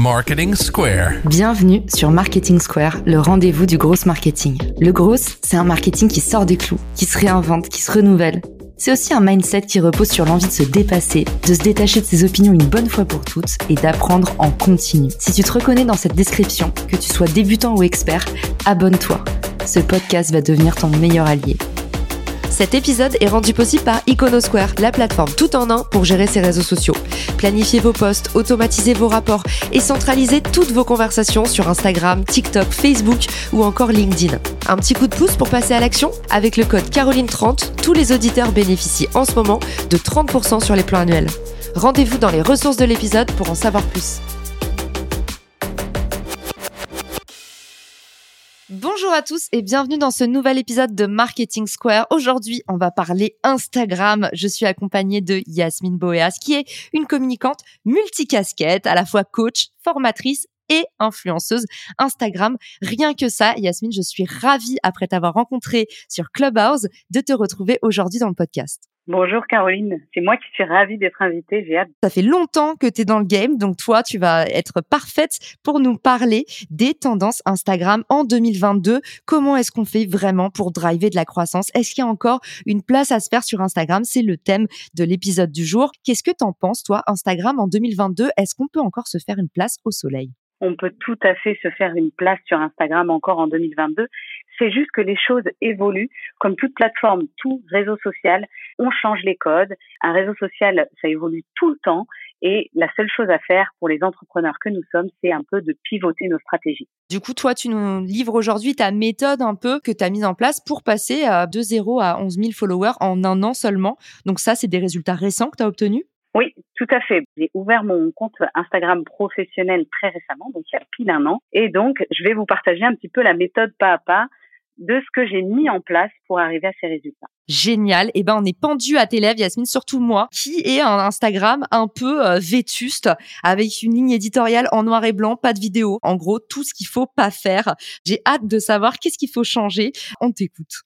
Marketing Square. Bienvenue sur Marketing Square, le rendez-vous du gros marketing. Le gros, c'est un marketing qui sort des clous, qui se réinvente, qui se renouvelle. C'est aussi un mindset qui repose sur l'envie de se dépasser, de se détacher de ses opinions une bonne fois pour toutes et d'apprendre en continu. Si tu te reconnais dans cette description, que tu sois débutant ou expert, abonne-toi. Ce podcast va devenir ton meilleur allié. Cet épisode est rendu possible par Iconosquare, la plateforme tout en un pour gérer ses réseaux sociaux. Planifiez vos posts, automatisez vos rapports et centralisez toutes vos conversations sur Instagram, TikTok, Facebook ou encore LinkedIn. Un petit coup de pouce pour passer à l'action? Avec le code Caroline30, tous les auditeurs bénéficient en ce moment de 30% sur les plans annuels. Rendez-vous dans les ressources de l'épisode pour en savoir plus. Bonjour à tous et bienvenue dans ce nouvel épisode de Marketing Square. Aujourd'hui, on va parler Instagram. Je suis accompagnée de Yasmine Boeas, qui est une communicante multicasquette, à la fois coach, formatrice et influenceuse Instagram. Rien que ça, Yasmine, je suis ravie, après t'avoir rencontré sur Clubhouse, de te retrouver aujourd'hui dans le podcast. Bonjour Caroline, c'est moi qui suis ravie d'être invitée, j'ai hâte. Ça fait longtemps que tu es dans le game, donc toi, tu vas être parfaite pour nous parler des tendances Instagram en 2022. Comment est-ce qu'on fait vraiment pour driver de la croissance? Est-ce qu'il y a encore une place à se faire sur Instagram? C'est le thème de l'épisode du jour. Qu'est-ce que t'en penses, toi, Instagram en 2022 Est-ce qu'on peut encore se faire une place au soleil? On peut tout à fait se faire une place sur Instagram encore en 2022. C'est juste que les choses évoluent. Comme toute plateforme, tout réseau social, on change les codes. Un réseau social, ça évolue tout le temps. Et la seule chose à faire pour les entrepreneurs que nous sommes, c'est un peu de pivoter nos stratégies. Du coup, toi, tu nous livres aujourd'hui ta méthode un peu que tu as mise en place pour passer de 0 à 11 000 followers en un an seulement. Donc ça, c'est des résultats récents que tu as obtenus? Oui, tout à fait. J'ai ouvert mon compte Instagram professionnel très récemment, donc il y a pile un an. Et donc, je vais vous partager un petit peu la méthode pas à pas de ce que j'ai mis en place pour arriver à ces résultats. Génial. Eh ben, on est pendu à tes lèvres, Yasmine, surtout moi, qui est un Instagram un peu euh, vétuste, avec une ligne éditoriale en noir et blanc, pas de vidéo. En gros, tout ce qu'il faut pas faire. J'ai hâte de savoir qu'est-ce qu'il faut changer. On t'écoute.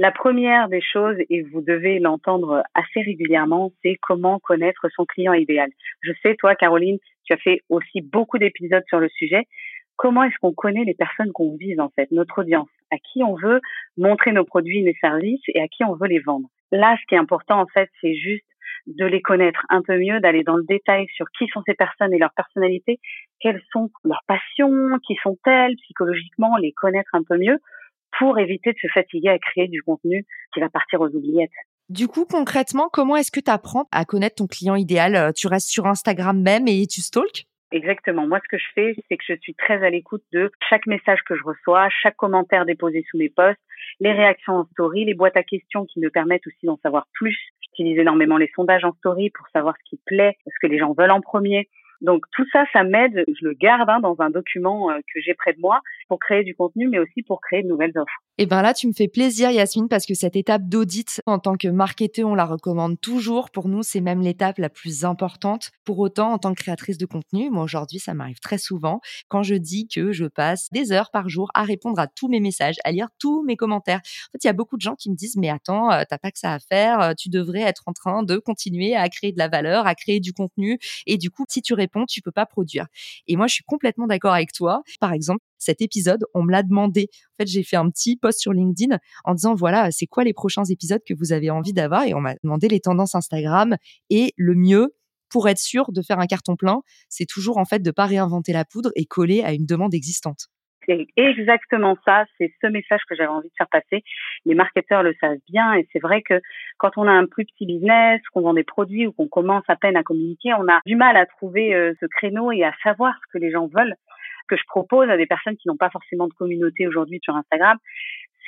La première des choses, et vous devez l'entendre assez régulièrement, c'est comment connaître son client idéal. Je sais, toi, Caroline, tu as fait aussi beaucoup d'épisodes sur le sujet. Comment est-ce qu'on connaît les personnes qu'on vise, en fait, notre audience, à qui on veut montrer nos produits, nos services et à qui on veut les vendre? Là, ce qui est important, en fait, c'est juste de les connaître un peu mieux, d'aller dans le détail sur qui sont ces personnes et leur personnalité, quelles sont leurs passions, qui sont-elles psychologiquement, les connaître un peu mieux pour éviter de se fatiguer à créer du contenu qui va partir aux oubliettes. Du coup, concrètement, comment est-ce que tu apprends à connaître ton client idéal? Euh, Tu restes sur Instagram même et tu stalks? Exactement. Moi, ce que je fais, c'est que je suis très à l'écoute de chaque message que je reçois, chaque commentaire déposé sous mes posts, les réactions en story, les boîtes à questions qui me permettent aussi d'en savoir plus. J'utilise énormément les sondages en story pour savoir ce qui plaît, ce que les gens veulent en premier. Donc tout ça, ça m'aide. Je le garde hein, dans un document euh, que j'ai près de moi pour créer du contenu, mais aussi pour créer de nouvelles offres. Et ben là, tu me fais plaisir, Yasmine, parce que cette étape d'audit, en tant que marketeur, on la recommande toujours. Pour nous, c'est même l'étape la plus importante. Pour autant, en tant que créatrice de contenu, moi aujourd'hui, ça m'arrive très souvent quand je dis que je passe des heures par jour à répondre à tous mes messages, à lire tous mes commentaires. En fait, il y a beaucoup de gens qui me disent, mais attends, euh, t'as pas que ça à faire, euh, tu devrais être en train de continuer à créer de la valeur, à créer du contenu. Et du coup, si tu réponds, tu peux pas produire. Et moi, je suis complètement d'accord avec toi. Par exemple, cet épisode, on me l'a demandé. En fait, j'ai fait un petit post sur LinkedIn en disant voilà, c'est quoi les prochains épisodes que vous avez envie d'avoir? Et on m'a demandé les tendances Instagram et le mieux pour être sûr de faire un carton plein, c'est toujours en fait de pas réinventer la poudre et coller à une demande existante. C'est exactement ça, c'est ce message que j'avais envie de faire passer. Les marketeurs le savent bien et c'est vrai que quand on a un plus petit business, qu'on vend des produits ou qu'on commence à peine à communiquer, on a du mal à trouver euh, ce créneau et à savoir ce que les gens veulent que je propose à des personnes qui n'ont pas forcément de communauté aujourd'hui sur Instagram,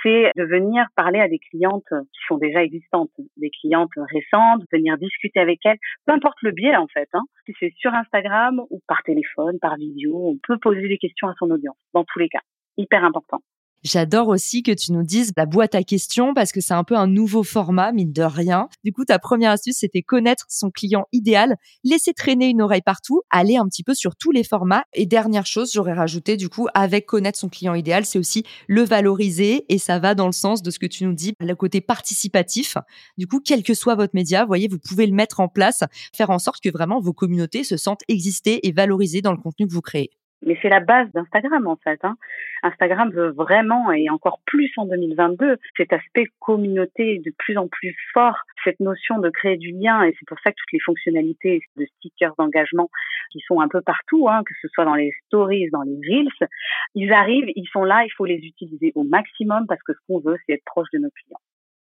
c'est de venir parler à des clientes qui sont déjà existantes, des clientes récentes, venir discuter avec elles, peu importe le biais en fait, hein, si c'est sur Instagram ou par téléphone, par vidéo, on peut poser des questions à son audience, dans tous les cas, hyper important. J'adore aussi que tu nous dises la boîte à questions parce que c'est un peu un nouveau format, mine de rien. Du coup, ta première astuce, c'était connaître son client idéal, laisser traîner une oreille partout, aller un petit peu sur tous les formats. Et dernière chose, j'aurais rajouté, du coup, avec connaître son client idéal, c'est aussi le valoriser et ça va dans le sens de ce que tu nous dis, le côté participatif. Du coup, quel que soit votre média, vous voyez, vous pouvez le mettre en place, faire en sorte que vraiment vos communautés se sentent exister et valorisées dans le contenu que vous créez. Mais c'est la base d'Instagram en fait. Hein. Instagram veut vraiment, et encore plus en 2022, cet aspect communauté de plus en plus fort, cette notion de créer du lien, et c'est pour ça que toutes les fonctionnalités de stickers d'engagement qui sont un peu partout, hein, que ce soit dans les stories, dans les reels, ils arrivent, ils sont là, il faut les utiliser au maximum parce que ce qu'on veut, c'est être proche de nos clients.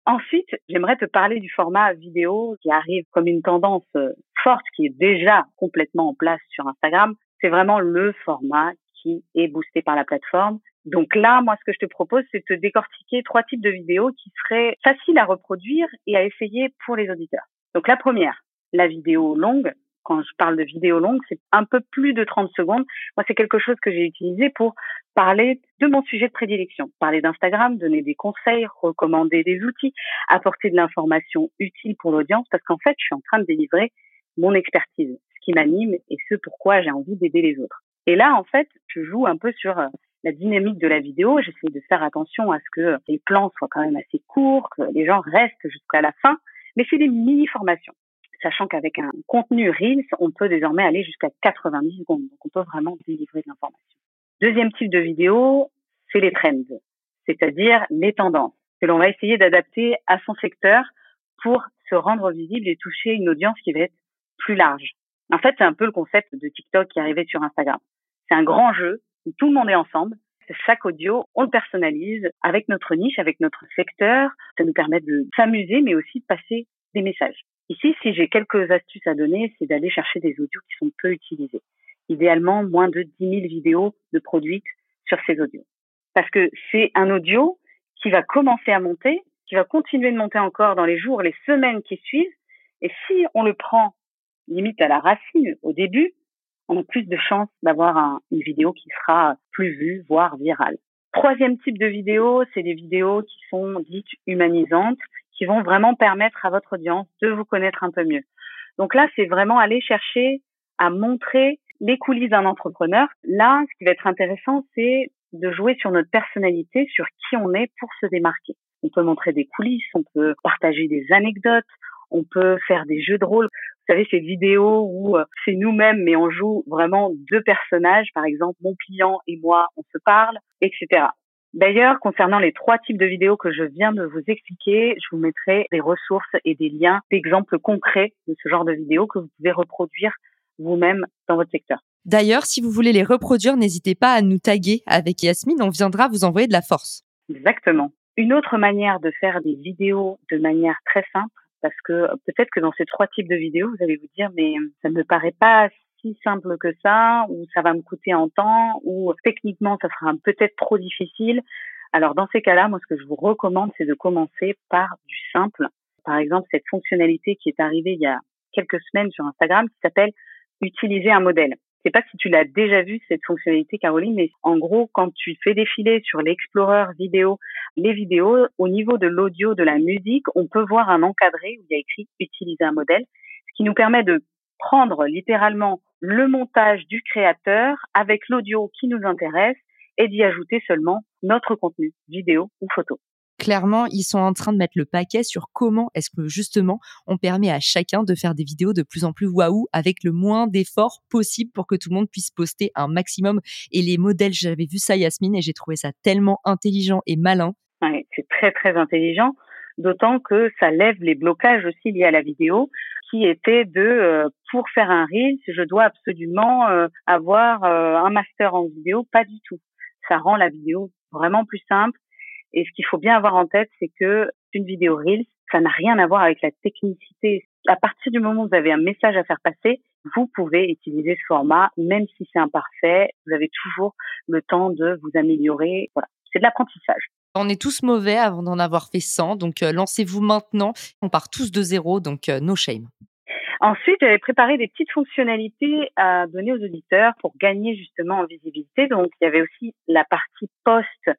Ensuite, j'aimerais te parler du format vidéo qui arrive comme une tendance euh, forte qui est déjà complètement en place sur Instagram, c'est vraiment le format qui est boosté par la plateforme. Donc là, moi, ce que je te propose, c'est de décortiquer trois types de vidéos qui seraient faciles à reproduire et à essayer pour les auditeurs. Donc la première, la vidéo longue. Quand je parle de vidéo longue, c'est un peu plus de 30 secondes. Moi, c'est quelque chose que j'ai utilisé pour parler de mon sujet de prédilection, parler d'Instagram, donner des conseils, recommander des outils, apporter de l'information utile pour l'audience, parce qu'en fait, je suis en train de délivrer mon expertise qui m'anime et ce pourquoi j'ai envie d'aider les autres. Et là, en fait, je joue un peu sur euh, la dynamique de la vidéo. J'essaie de faire attention à ce que les plans soient quand même assez courts, que les gens restent jusqu'à la fin. Mais c'est des mini-formations. Sachant qu'avec un contenu Reels, on peut désormais aller jusqu'à 90 secondes. Donc, on peut vraiment délivrer de l'information. Deuxième type de vidéo, c'est les trends. C'est-à-dire les tendances que l'on va essayer d'adapter à son secteur pour se rendre visible et toucher une audience qui va être plus large. En fait, c'est un peu le concept de TikTok qui est arrivé sur Instagram. C'est un grand jeu où tout le monde est ensemble. Chaque audio, on le personnalise avec notre niche, avec notre secteur. Ça nous permet de s'amuser, mais aussi de passer des messages. Ici, si j'ai quelques astuces à donner, c'est d'aller chercher des audios qui sont peu utilisés. Idéalement, moins de 10 000 vidéos de produites sur ces audios. Parce que c'est un audio qui va commencer à monter, qui va continuer de monter encore dans les jours, les semaines qui suivent. Et si on le prend limite à la racine au début, on a plus de chances d'avoir une vidéo qui sera plus vue, voire virale. Troisième type de vidéo, c'est des vidéos qui sont dites humanisantes, qui vont vraiment permettre à votre audience de vous connaître un peu mieux. Donc là, c'est vraiment aller chercher à montrer les coulisses d'un entrepreneur. Là, ce qui va être intéressant, c'est de jouer sur notre personnalité, sur qui on est pour se démarquer. On peut montrer des coulisses, on peut partager des anecdotes, on peut faire des jeux de rôle. Vous savez, ces vidéos où euh, c'est nous-mêmes, mais on joue vraiment deux personnages. Par exemple, mon client et moi, on se parle, etc. D'ailleurs, concernant les trois types de vidéos que je viens de vous expliquer, je vous mettrai des ressources et des liens d'exemples concrets de ce genre de vidéos que vous pouvez reproduire vous-même dans votre secteur. D'ailleurs, si vous voulez les reproduire, n'hésitez pas à nous taguer avec Yasmine, on viendra vous envoyer de la force. Exactement. Une autre manière de faire des vidéos de manière très simple, parce que peut-être que dans ces trois types de vidéos, vous allez vous dire, mais ça ne me paraît pas si simple que ça, ou ça va me coûter en temps, ou techniquement, ça sera peut-être trop difficile. Alors, dans ces cas-là, moi, ce que je vous recommande, c'est de commencer par du simple. Par exemple, cette fonctionnalité qui est arrivée il y a quelques semaines sur Instagram qui s'appelle utiliser un modèle sais pas si tu l'as déjà vu cette fonctionnalité, Caroline, mais en gros, quand tu fais défiler sur l'Explorer vidéo les vidéos, au niveau de l'audio, de la musique, on peut voir un encadré où il y a écrit utiliser un modèle, ce qui nous permet de prendre littéralement le montage du créateur avec l'audio qui nous intéresse et d'y ajouter seulement notre contenu, vidéo ou photo clairement, ils sont en train de mettre le paquet sur comment est-ce que justement on permet à chacun de faire des vidéos de plus en plus waouh avec le moins d'efforts possible pour que tout le monde puisse poster un maximum. Et les modèles, j'avais vu ça Yasmine et j'ai trouvé ça tellement intelligent et malin. c'est très très intelligent, d'autant que ça lève les blocages aussi liés à la vidéo qui étaient de euh, pour faire un reel, je dois absolument euh, avoir euh, un master en vidéo, pas du tout. Ça rend la vidéo vraiment plus simple et ce qu'il faut bien avoir en tête, c'est que une vidéo Reels, ça n'a rien à voir avec la technicité. À partir du moment où vous avez un message à faire passer, vous pouvez utiliser ce format, même si c'est imparfait. Vous avez toujours le temps de vous améliorer. Voilà. C'est de l'apprentissage. On est tous mauvais avant d'en avoir fait 100, donc euh, lancez-vous maintenant. On part tous de zéro, donc euh, no shame. Ensuite, j'avais préparé des petites fonctionnalités à donner aux auditeurs pour gagner justement en visibilité. Donc, il y avait aussi la partie post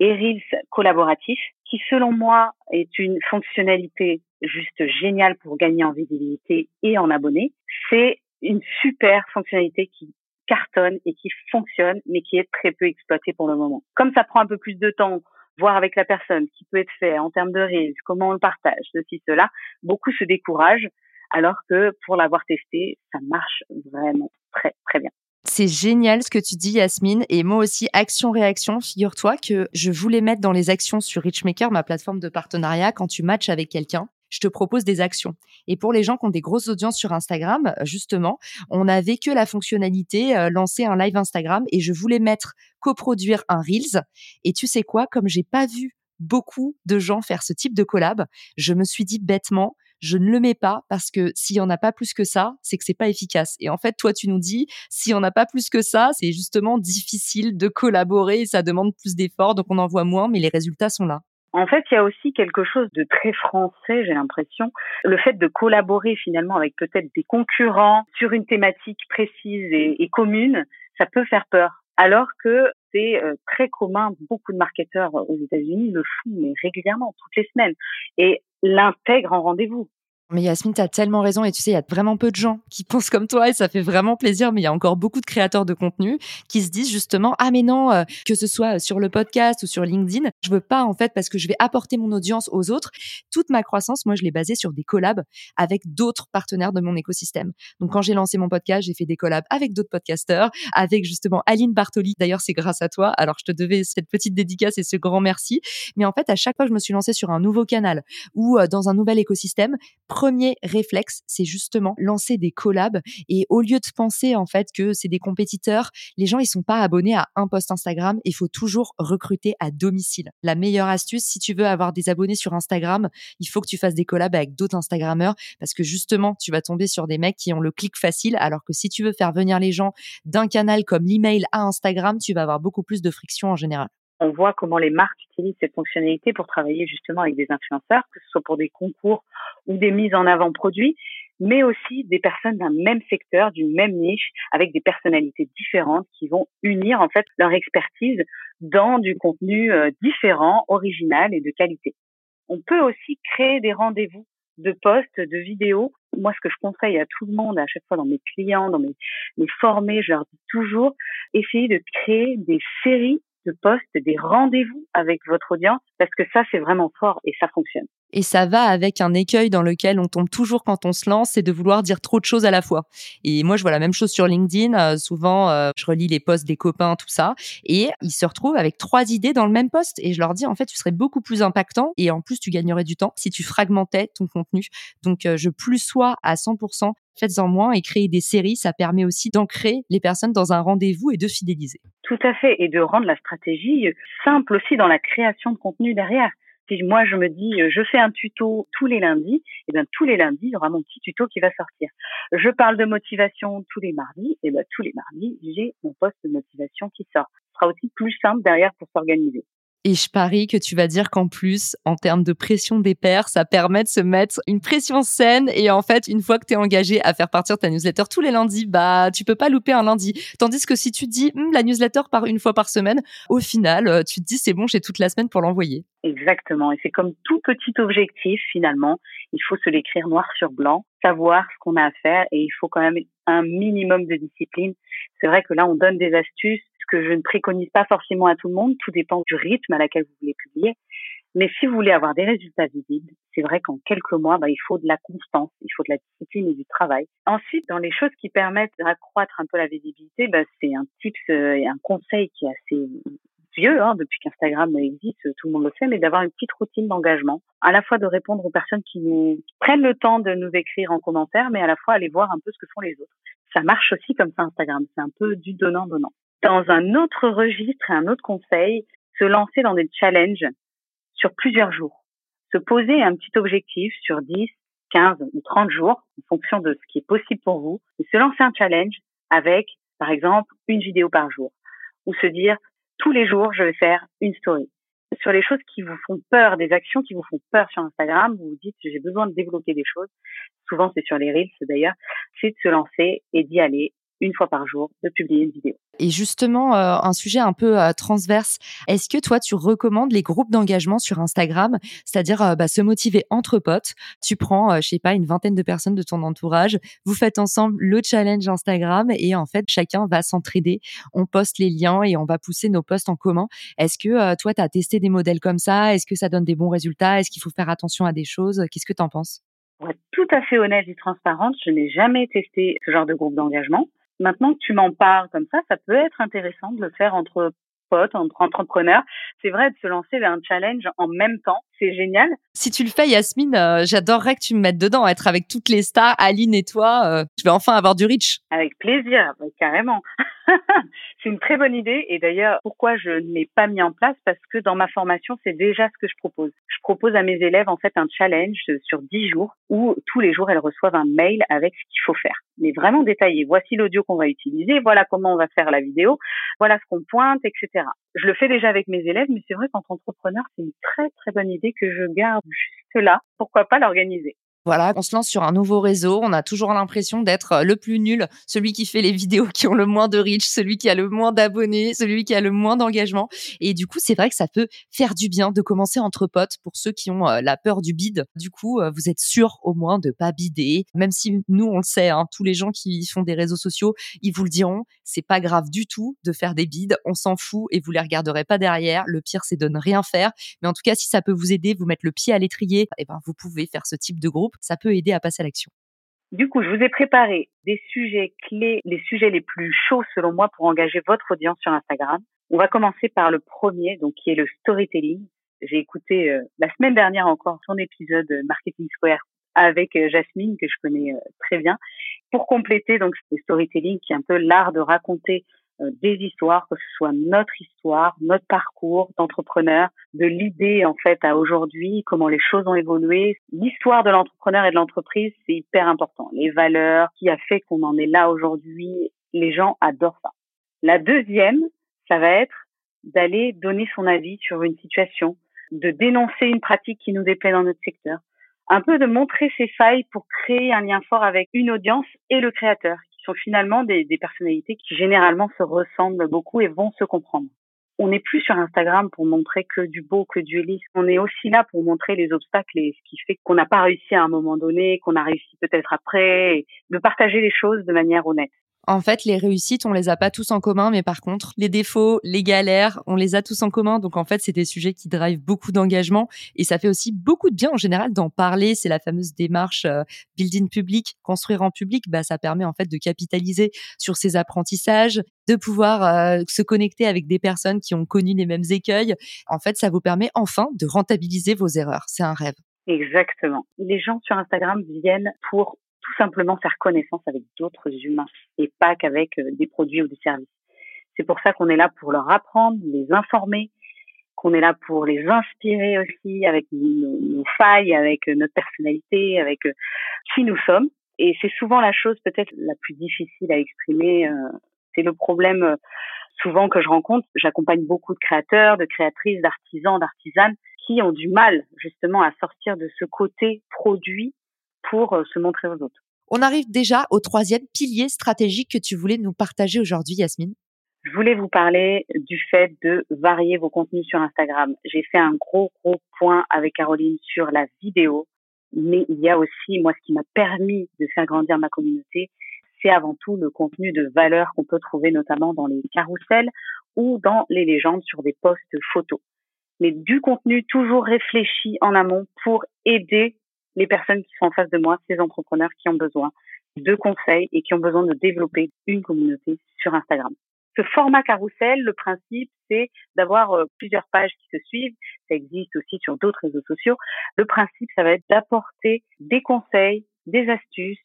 et Reels collaboratif, qui selon moi est une fonctionnalité juste géniale pour gagner en visibilité et en abonnés. C'est une super fonctionnalité qui cartonne et qui fonctionne, mais qui est très peu exploitée pour le moment. Comme ça prend un peu plus de temps, voir avec la personne ce qui peut être fait en termes de Reels, comment on le partage, ceci, cela, beaucoup se découragent, alors que pour l'avoir testé, ça marche vraiment très, très bien. C'est génial ce que tu dis, Yasmine. Et moi aussi, action-réaction, figure-toi que je voulais mettre dans les actions sur Richmaker, ma plateforme de partenariat, quand tu matches avec quelqu'un je te propose des actions. Et pour les gens qui ont des grosses audiences sur Instagram, justement, on n'avait que la fonctionnalité euh, lancer un live Instagram et je voulais mettre coproduire un Reels. Et tu sais quoi, comme j'ai pas vu beaucoup de gens faire ce type de collab, je me suis dit bêtement, je ne le mets pas parce que s'il y en a pas plus que ça, c'est que c'est pas efficace. Et en fait, toi, tu nous dis, s'il y en a pas plus que ça, c'est justement difficile de collaborer, ça demande plus d'efforts, donc on en voit moins, mais les résultats sont là. En fait, il y a aussi quelque chose de très français, j'ai l'impression. Le fait de collaborer finalement avec peut-être des concurrents sur une thématique précise et, commune, ça peut faire peur. Alors que c'est euh, très commun, beaucoup de marketeurs aux États-Unis le font régulièrement, toutes les semaines. Et l'intègre en rendez-vous. Mais Yasmine, tu tellement raison et tu sais, il y a vraiment peu de gens qui pensent comme toi et ça fait vraiment plaisir, mais il y a encore beaucoup de créateurs de contenu qui se disent justement, ah mais non, euh, que ce soit sur le podcast ou sur LinkedIn, je veux pas en fait parce que je vais apporter mon audience aux autres. Toute ma croissance, moi, je l'ai basée sur des collabs avec d'autres partenaires de mon écosystème. Donc quand j'ai lancé mon podcast, j'ai fait des collabs avec d'autres podcasteurs, avec justement Aline Bartoli. D'ailleurs, c'est grâce à toi. Alors je te devais cette petite dédicace et ce grand merci. Mais en fait, à chaque fois que je me suis lancée sur un nouveau canal ou euh, dans un nouvel écosystème, premier réflexe, c'est justement lancer des collabs. Et au lieu de penser en fait que c'est des compétiteurs, les gens ils sont pas abonnés à un post Instagram, il faut toujours recruter à domicile. La meilleure astuce si tu veux avoir des abonnés sur Instagram, il faut que tu fasses des collabs avec d'autres instagrammeurs parce que justement, tu vas tomber sur des mecs qui ont le clic facile. Alors que si tu veux faire venir les gens d'un canal comme l'email à Instagram, tu vas avoir beaucoup plus de friction en général on voit comment les marques utilisent cette fonctionnalité pour travailler justement avec des influenceurs, que ce soit pour des concours ou des mises en avant produits, mais aussi des personnes d'un même secteur, d'une même niche, avec des personnalités différentes qui vont unir en fait leur expertise dans du contenu euh, différent, original et de qualité. On peut aussi créer des rendez-vous de posts, de vidéos. Moi, ce que je conseille à tout le monde, à chaque fois dans mes clients, dans mes, mes formés, je leur dis toujours, essayez de créer des séries de poste, des rendez-vous avec votre audience, parce que ça, c'est vraiment fort et ça fonctionne. Et ça va avec un écueil dans lequel on tombe toujours quand on se lance, c'est de vouloir dire trop de choses à la fois. Et moi, je vois la même chose sur LinkedIn. Euh, souvent, euh, je relis les posts des copains, tout ça, et ils se retrouvent avec trois idées dans le même post. Et je leur dis, en fait, tu serais beaucoup plus impactant et en plus, tu gagnerais du temps si tu fragmentais ton contenu. Donc, euh, je plus sois à 100% faites-en moins et créer des séries, ça permet aussi d'ancrer les personnes dans un rendez-vous et de fidéliser. Tout à fait, et de rendre la stratégie simple aussi dans la création de contenu derrière. Si moi je me dis je fais un tuto tous les lundis, et eh bien tous les lundis il y aura mon petit tuto qui va sortir. Je parle de motivation tous les mardis, et eh bien tous les mardis j'ai mon poste de motivation qui sort. Ce sera aussi plus simple derrière pour s'organiser. Et je parie que tu vas dire qu'en plus, en termes de pression des pairs, ça permet de se mettre une pression saine. Et en fait, une fois que tu es engagé à faire partir ta newsletter tous les lundis, bah, tu peux pas louper un lundi. Tandis que si tu dis, hm, la newsletter part une fois par semaine, au final, euh, tu te dis, c'est bon, j'ai toute la semaine pour l'envoyer. Exactement. Et c'est comme tout petit objectif, finalement. Il faut se l'écrire noir sur blanc, savoir ce qu'on a à faire et il faut quand même un minimum de discipline. C'est vrai que là, on donne des astuces que je ne préconise pas forcément à tout le monde. Tout dépend du rythme à laquelle vous voulez publier. Mais si vous voulez avoir des résultats visibles, c'est vrai qu'en quelques mois, bah, il faut de la constance, il faut de la discipline et du travail. Ensuite, dans les choses qui permettent d'accroître un peu la visibilité, bah, c'est un tips euh, et un conseil qui est assez vieux, hein, depuis qu'Instagram existe, tout le monde le sait, mais d'avoir une petite routine d'engagement, à la fois de répondre aux personnes qui nous prennent le temps de nous écrire en commentaire, mais à la fois aller voir un peu ce que font les autres. Ça marche aussi comme ça Instagram, c'est un peu du donnant-donnant dans un autre registre et un autre conseil, se lancer dans des challenges sur plusieurs jours. Se poser un petit objectif sur 10, 15 ou 30 jours en fonction de ce qui est possible pour vous et se lancer un challenge avec, par exemple, une vidéo par jour ou se dire tous les jours, je vais faire une story. Sur les choses qui vous font peur, des actions qui vous font peur sur Instagram, vous vous dites j'ai besoin de développer des choses. Souvent, c'est sur les reels d'ailleurs. C'est de se lancer et d'y aller une fois par jour de publier une vidéo. Et justement, euh, un sujet un peu euh, transverse, est-ce que toi, tu recommandes les groupes d'engagement sur Instagram, c'est-à-dire euh, bah, se motiver entre potes Tu prends, je sais pas, une vingtaine de personnes de ton entourage, vous faites ensemble le challenge Instagram et en fait, chacun va s'entraider. On poste les liens et on va pousser nos posts en commun. Est-ce que toi, tu as testé des modèles comme ça? Est-ce que ça donne des bons résultats? Est-ce qu'il faut faire attention à des choses? Qu'est-ce que tu en penses? Pour être tout à fait honnête et transparente, je n'ai jamais testé ce genre de groupe d'engagement. Maintenant que tu m'en parles comme ça, ça peut être intéressant de le faire entre potes, entre entrepreneurs. C'est vrai de se lancer vers un challenge en même temps. C'est génial. Si tu le fais, Yasmine, euh, j'adorerais que tu me mettes dedans, être avec toutes les stars, Aline et toi. Euh, je vais enfin avoir du reach. Avec plaisir, carrément. c'est une très bonne idée. Et d'ailleurs, pourquoi je ne l'ai pas mis en place? Parce que dans ma formation, c'est déjà ce que je propose. Je propose à mes élèves en fait un challenge sur 10 jours où tous les jours elles reçoivent un mail avec ce qu'il faut faire, mais vraiment détaillé. Voici l'audio qu'on va utiliser, voilà comment on va faire la vidéo, voilà ce qu'on pointe, etc. Je le fais déjà avec mes élèves, mais c'est vrai qu'en tant qu'entrepreneur, c'est une très très bonne idée que je garde juste là. Pourquoi pas l'organiser? Voilà, on se lance sur un nouveau réseau. On a toujours l'impression d'être euh, le plus nul, celui qui fait les vidéos qui ont le moins de reach, celui qui a le moins d'abonnés, celui qui a le moins d'engagement. Et du coup, c'est vrai que ça peut faire du bien de commencer entre potes pour ceux qui ont euh, la peur du bide. Du coup, euh, vous êtes sûr au moins de pas bider, même si nous on le sait, hein, tous les gens qui font des réseaux sociaux, ils vous le diront. C'est pas grave du tout de faire des bides. On s'en fout et vous les regarderez pas derrière. Le pire, c'est de ne rien faire. Mais en tout cas, si ça peut vous aider, vous mettre le pied à l'étrier, eh ben vous pouvez faire ce type de groupe ça peut aider à passer à l'action. Du coup, je vous ai préparé des sujets clés, les sujets les plus chauds selon moi pour engager votre audience sur Instagram. On va commencer par le premier, donc qui est le storytelling. J'ai écouté euh, la semaine dernière encore son épisode Marketing Square avec euh, Jasmine que je connais euh, très bien pour compléter donc ce storytelling qui est un peu l'art de raconter euh, des histoires, que ce soit notre histoire, notre parcours d'entrepreneur, de l'idée en fait à aujourd'hui, comment les choses ont évolué. L'histoire de l'entrepreneur et de l'entreprise, c'est hyper important. Les valeurs, qui a fait qu'on en est là aujourd'hui, les gens adorent ça. La deuxième, ça va être d'aller donner son avis sur une situation, de dénoncer une pratique qui nous déplaît dans notre secteur, un peu de montrer ses failles pour créer un lien fort avec une audience et le créateur, sont finalement des, personnalités qui généralement se ressemblent beaucoup et vont se comprendre. On n'est plus sur Instagram pour montrer que du beau, que du lisse. On est aussi là pour montrer les obstacles et ce qui fait qu'on n'a pas réussi à un moment donné, qu'on a réussi peut-être après, de partager les choses de manière honnête. En fait, les réussites, on les a pas tous en commun, mais par contre, les défauts, les galères, on les a tous en commun. Donc en fait, c'est des sujets qui drivent beaucoup d'engagement et ça fait aussi beaucoup de bien en général d'en parler. C'est la fameuse démarche euh, building public, construire en public. Bah, ça permet en fait de capitaliser sur ces apprentissages, de pouvoir euh, se connecter avec des personnes qui ont connu les mêmes écueils. En fait, ça vous permet enfin de rentabiliser vos erreurs. C'est un rêve. Exactement. Les gens sur Instagram viennent pour tout simplement faire connaissance avec d'autres humains et pas qu'avec euh, des produits ou des services. C'est pour ça qu'on est là pour leur apprendre, les informer, qu'on est là pour les inspirer aussi avec nos, failles, avec euh, notre personnalité, avec euh, qui nous sommes. Et c'est souvent la chose peut-être la plus difficile à exprimer. C'est le problème souvent que je rencontre. J'accompagne beaucoup de créateurs, de créatrices, d'artisans, d'artisanes qui ont du mal justement à sortir de ce côté produit pour euh, se montrer aux autres. On arrive déjà au troisième pilier stratégique que tu voulais nous partager aujourd'hui, Yasmine. Je voulais vous parler du fait de varier vos contenus sur Instagram. J'ai fait un gros, gros point avec Caroline sur la vidéo, mais il y a aussi, moi, ce qui m'a permis de faire grandir ma communauté, c'est avant tout le contenu de valeur qu'on peut trouver notamment dans les carousels ou dans les légendes sur des posts photos. Mais du contenu toujours réfléchi en amont pour aider les personnes qui sont en face de moi, ces entrepreneurs qui ont besoin de conseils et qui ont besoin de développer une communauté sur Instagram. Ce format carrousel, le principe, c'est d'avoir euh, plusieurs pages qui se suivent. Ça existe aussi sur d'autres réseaux sociaux. Le principe, ça va être d'apporter des conseils, des astuces,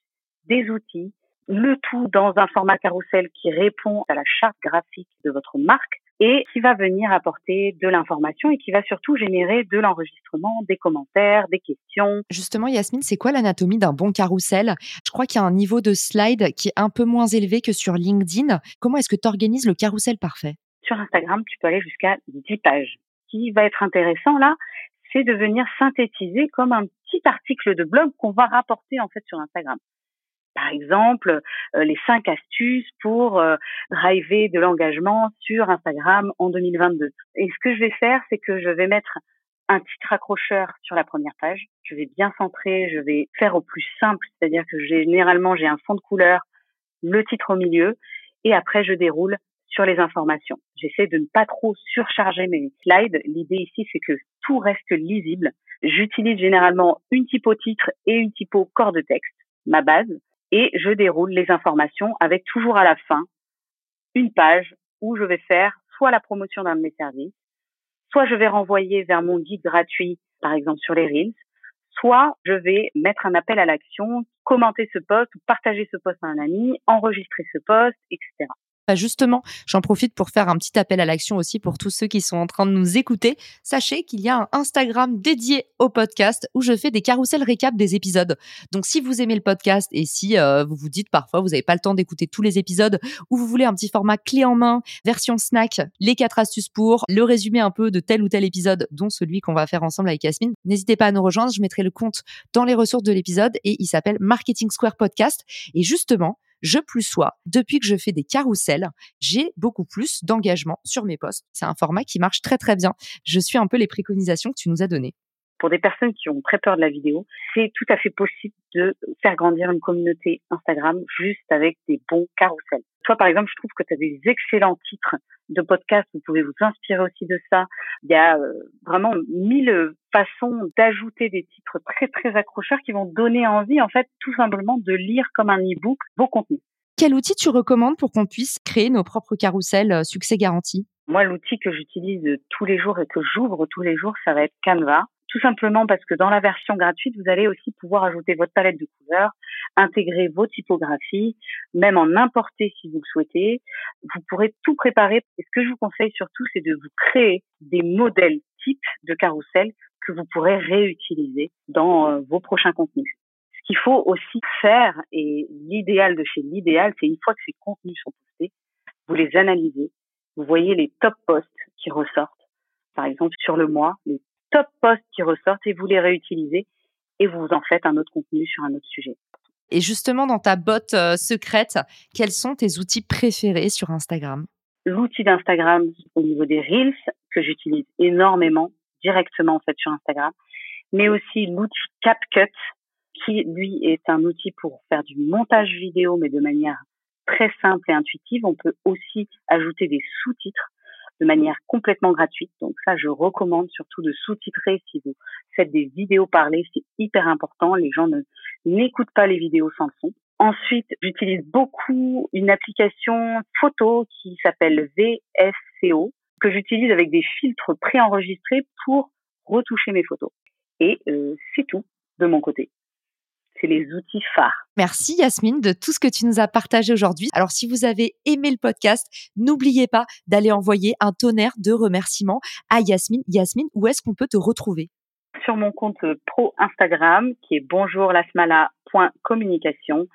des outils, le tout dans un format carrousel qui répond à la charte graphique de votre marque et qui va venir apporter de l'information et qui va surtout générer de l'enregistrement, des commentaires, des questions. Justement, Yasmine, c'est quoi l'anatomie d'un bon carrousel? Je crois qu'il y a un niveau de slide qui est un peu moins élevé que sur LinkedIn. Comment est-ce que tu organises le carrousel parfait? Sur Instagram, tu peux aller jusqu'à 10 pages. Ce qui va être intéressant là, c'est de venir synthétiser comme un petit article de blog qu'on va rapporter en fait sur Instagram. Par exemple, euh, les cinq astuces pour euh, driver de l'engagement sur Instagram en 2022. Et ce que je vais faire, c'est que je vais mettre un titre accrocheur sur la première page. Je vais bien centrer, je vais faire au plus simple, c'est-à-dire que généralement j'ai un fond de couleur, le titre au milieu, et après je déroule sur les informations. J'essaie de ne pas trop surcharger mes slides. L'idée ici, c'est que tout reste lisible. J'utilise généralement une typo titre et une typo corps de texte, ma base, et je déroule les informations avec toujours à la fin une page où je vais faire soit la promotion d'un de mes services, soit je vais renvoyer vers mon guide gratuit, par exemple sur les Reels, soit je vais mettre un appel à l'action, commenter ce post ou partager ce post à un ami, enregistrer ce post, etc. Bah, justement, j'en profite pour faire un petit appel à l'action aussi pour tous ceux qui sont en train de nous écouter. Sachez qu'il y a un Instagram dédié au podcast où je fais des carousels récap des épisodes. Donc si vous aimez le podcast et si euh, vous vous dites parfois vous n'avez pas le temps d'écouter tous les épisodes ou vous voulez un petit format clé en main, version snack, les quatre astuces pour, le résumé un peu de tel ou tel épisode, dont celui qu'on va faire ensemble avec Yasmine, n'hésitez pas à nous rejoindre. Je mettrai le compte dans les ressources de l'épisode et il s'appelle Marketing Square Podcast. Et justement, je plus sois, depuis que je fais des carousels, j'ai beaucoup plus d'engagement sur mes posts. C'est un format qui marche très très bien. Je suis un peu les préconisations que tu nous as données. Pour des personnes qui ont très peur de la vidéo, c'est tout à fait possible de faire grandir une communauté Instagram juste avec des bons carousels. Toi, par exemple, je trouve que tu as des excellents titres de podcast. Vous pouvez vous inspirer aussi de ça. Il y a euh, vraiment mille façons d'ajouter des titres très, très accrocheurs qui vont donner envie, en fait, tout simplement de lire comme un e-book vos contenus. Quel outil tu recommandes pour qu'on puisse créer nos propres carousels euh, succès garanti Moi, l'outil que j'utilise tous les jours et que j'ouvre tous les jours, ça va être Canva tout simplement parce que dans la version gratuite, vous allez aussi pouvoir ajouter votre palette de couleurs, intégrer vos typographies, même en importer si vous le souhaitez. Vous pourrez tout préparer. Et ce que je vous conseille surtout, c'est de vous créer des modèles types de carrousel que vous pourrez réutiliser dans euh, vos prochains contenus. Ce qu'il faut aussi faire, et l'idéal de chez l'idéal, c'est une fois que ces contenus sont postés, vous les analysez, vous voyez les top posts qui ressortent. Par exemple, sur le mois, les top posts qui ressortent et vous les réutilisez et vous en faites un autre contenu sur un autre sujet. Et justement, dans ta botte euh, secrète, quels sont tes outils préférés sur Instagram? L'outil d'Instagram au niveau des Reels que j'utilise énormément directement en fait sur Instagram, mais aussi l'outil CapCut qui lui est un outil pour faire du montage vidéo mais de manière très simple et intuitive. On peut aussi ajouter des sous-titres de manière complètement gratuite. Donc ça, je recommande surtout de sous-titrer si vous faites des vidéos parlées. C'est hyper important. Les gens n'écoutent pas les vidéos sans son. Ensuite, j'utilise beaucoup une application photo qui s'appelle VSCO que j'utilise avec des filtres préenregistrés pour retoucher mes photos. Et euh, c'est tout de mon côté c'est les outils phares. Merci Yasmine de tout ce que tu nous as partagé aujourd'hui. Alors si vous avez aimé le podcast, n'oubliez pas d'aller envoyer un tonnerre de remerciements à Yasmine. Yasmine, où est-ce qu'on peut te retrouver? Sur mon compte pro Instagram qui est bonjourlasmala.communication,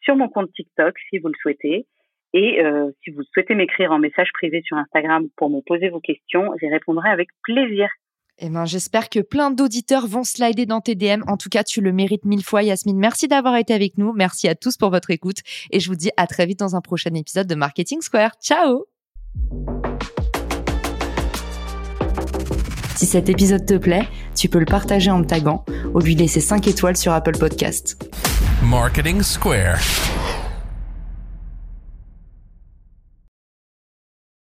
sur mon compte TikTok si vous le souhaitez. Et euh, si vous souhaitez m'écrire en message privé sur Instagram pour me poser vos questions, j'y répondrai avec plaisir. Eh ben, j'espère que plein d'auditeurs vont slider dans tes DM. En tout cas, tu le mérites mille fois, Yasmine. Merci d'avoir été avec nous. Merci à tous pour votre écoute. Et je vous dis à très vite dans un prochain épisode de Marketing Square. Ciao! Si cet épisode te plaît, tu peux le partager en me taguant ou lui laisser 5 étoiles sur Apple Podcast. Marketing Square.